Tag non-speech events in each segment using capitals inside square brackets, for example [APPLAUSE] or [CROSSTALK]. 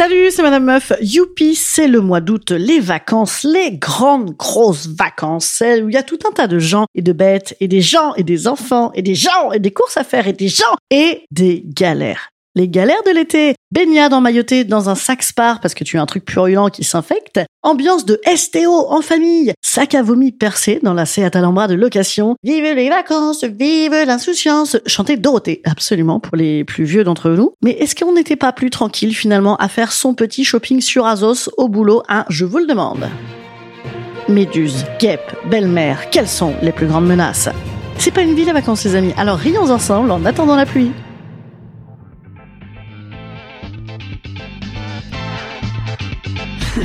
Salut, c'est Madame Meuf. Youpi, c'est le mois d'août, les vacances, les grandes grosses vacances, celles où il y a tout un tas de gens et de bêtes et des gens et des enfants et des gens et des courses à faire et des gens et des galères. Les galères de l'été, baignade emmaillotée dans un sac spar parce que tu as un truc purulent qui s'infecte, ambiance de STO en famille, sac à vomi percé dans la Seat Alhambra de location, vive les vacances, vive l'insouciance, chanter Dorothée, absolument pour les plus vieux d'entre nous. Mais est-ce qu'on n'était pas plus tranquille finalement à faire son petit shopping sur Azos au boulot, hein, je vous le demande. Méduse, guêpe, belle-mère, quelles sont les plus grandes menaces? C'est pas une vie les vacances les amis, alors rions ensemble en attendant la pluie.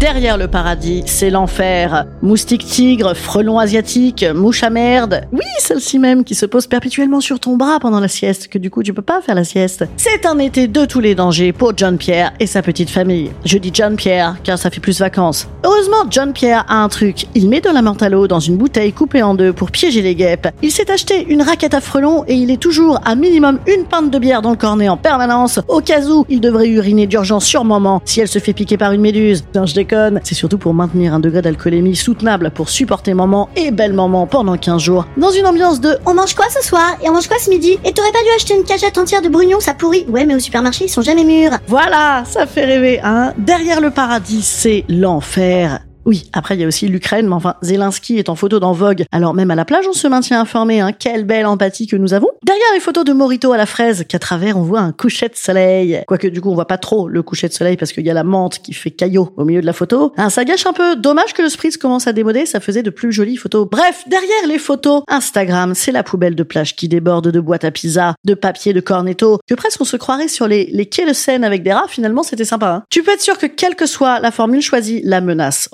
Derrière le paradis, c'est l'enfer. Moustique tigre, frelon asiatique, mouche à merde. Oui, celle-ci même qui se pose perpétuellement sur ton bras pendant la sieste, que du coup tu peux pas faire la sieste. C'est un été de tous les dangers pour John Pierre et sa petite famille. Je dis John Pierre car ça fait plus vacances. Heureusement, John Pierre a un truc. Il met de la l'eau dans une bouteille coupée en deux pour piéger les guêpes. Il s'est acheté une raquette à frelons et il est toujours à minimum une pinte de bière dans le cornet en permanence, au cas où il devrait uriner d'urgence sur maman si elle se fait piquer par une méduse. C'est surtout pour maintenir un degré d'alcoolémie soutenable pour supporter maman et belle maman pendant 15 jours. Dans une ambiance de On mange quoi ce soir Et on mange quoi ce midi? Et t'aurais pas dû acheter une cagette entière de brugnons, ça pourrit. Ouais, mais au supermarché, ils sont jamais mûrs. Voilà, ça fait rêver, hein. Derrière le paradis, c'est l'enfer. Oui, après il y a aussi l'Ukraine, mais enfin Zelensky est en photo dans Vogue. Alors même à la plage, on se maintient informé. Hein. Quelle belle empathie que nous avons. Derrière les photos de Morito à la fraise, qu'à travers on voit un coucher de soleil. Quoique du coup on voit pas trop le coucher de soleil parce qu'il y a la menthe qui fait caillot au milieu de la photo. Hein, ça gâche un peu. Dommage que le spritz commence à démoder. Ça faisait de plus jolies photos. Bref, derrière les photos, Instagram, c'est la poubelle de plage qui déborde de boîtes à pizza, de papier, de cornetto, que presque on se croirait sur les, quais de Seine avec des rats. Finalement, c'était sympa. Hein. Tu peux être sûr que quelle que soit la formule choisie, la menace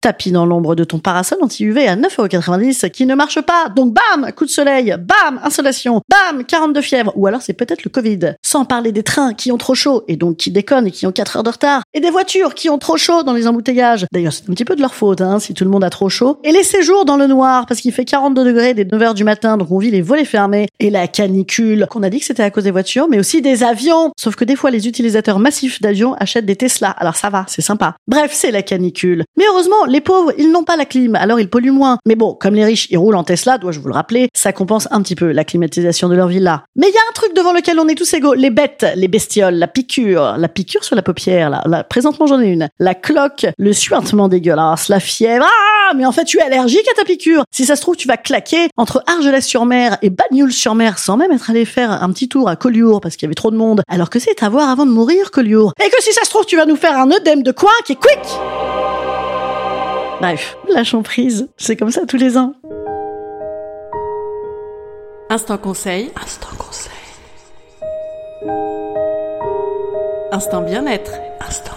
Tapis dans l'ombre de ton parasol anti-UV à 9,90€ qui ne marche pas. Donc bam, coup de soleil, bam, insolation, bam, 42 fièvre. Ou alors c'est peut-être le Covid. Sans parler des trains qui ont trop chaud et donc qui déconnent et qui ont 4 heures de retard. Et des voitures qui ont trop chaud dans les embouteillages. D'ailleurs, c'est un petit peu de leur faute, hein, si tout le monde a trop chaud. Et les séjours dans le noir parce qu'il fait 42 degrés dès 9h du matin, donc on vit les volets fermés. Et la canicule, qu'on a dit que c'était à cause des voitures, mais aussi des avions. Sauf que des fois, les utilisateurs massifs d'avions achètent des Tesla. Alors ça va, c'est sympa. Bref, c'est la canicule. Mais heureusement, les pauvres, ils n'ont pas la clim, alors ils polluent moins. Mais bon, comme les riches, ils roulent en Tesla, dois-je vous le rappeler, ça compense un petit peu la climatisation de leur villa. Mais il y a un truc devant lequel on est tous égaux, les bêtes, les bestioles, la piqûre, la piqûre sur la paupière, là, là présentement j'en ai une, la cloque, le suintement dégueulasse, la fièvre, ah, mais en fait tu es allergique à ta piqûre. Si ça se trouve, tu vas claquer entre Argelès-sur-Mer et Bagnoul-sur-Mer sans même être allé faire un petit tour à Collioure parce qu'il y avait trop de monde, alors que c'est à voir avant de mourir, Collioure. Et que si ça se trouve, tu vas nous faire un œdème de coin qui est quick Bref, lâchons prise, c'est comme ça tous les ans. Instant conseil. Instant conseil. Instant bien-être. Instant bien-être.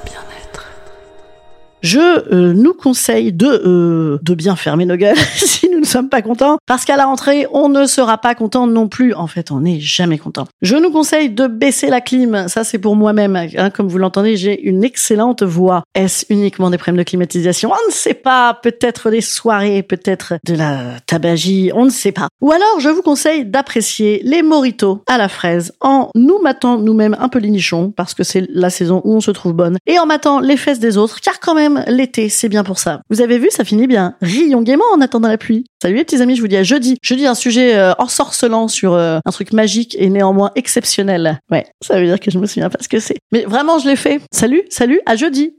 Je euh, nous conseille de euh, de bien fermer nos gueules [LAUGHS] si nous ne sommes pas contents, parce qu'à la rentrée, on ne sera pas content non plus. En fait, on n'est jamais content. Je nous conseille de baisser la clim. Ça, c'est pour moi-même. Hein, comme vous l'entendez, j'ai une excellente voix. Est-ce uniquement des problèmes de climatisation? On ne sait pas. Peut-être des soirées, peut-être de la tabagie, on ne sait pas. Ou alors, je vous conseille d'apprécier les moritos à la fraise en nous matant nous-mêmes un peu les nichons, parce que c'est la saison où on se trouve bonne, et en matant les fesses des autres, car quand l'été, c'est bien pour ça. Vous avez vu, ça finit bien. Rions gaiement en attendant la pluie. Salut les petits amis, je vous dis à jeudi. Jeudi, un sujet euh, ensorcelant sur euh, un truc magique et néanmoins exceptionnel. Ouais, ça veut dire que je me souviens pas ce que c'est. Mais vraiment, je l'ai fait. Salut, salut, à jeudi.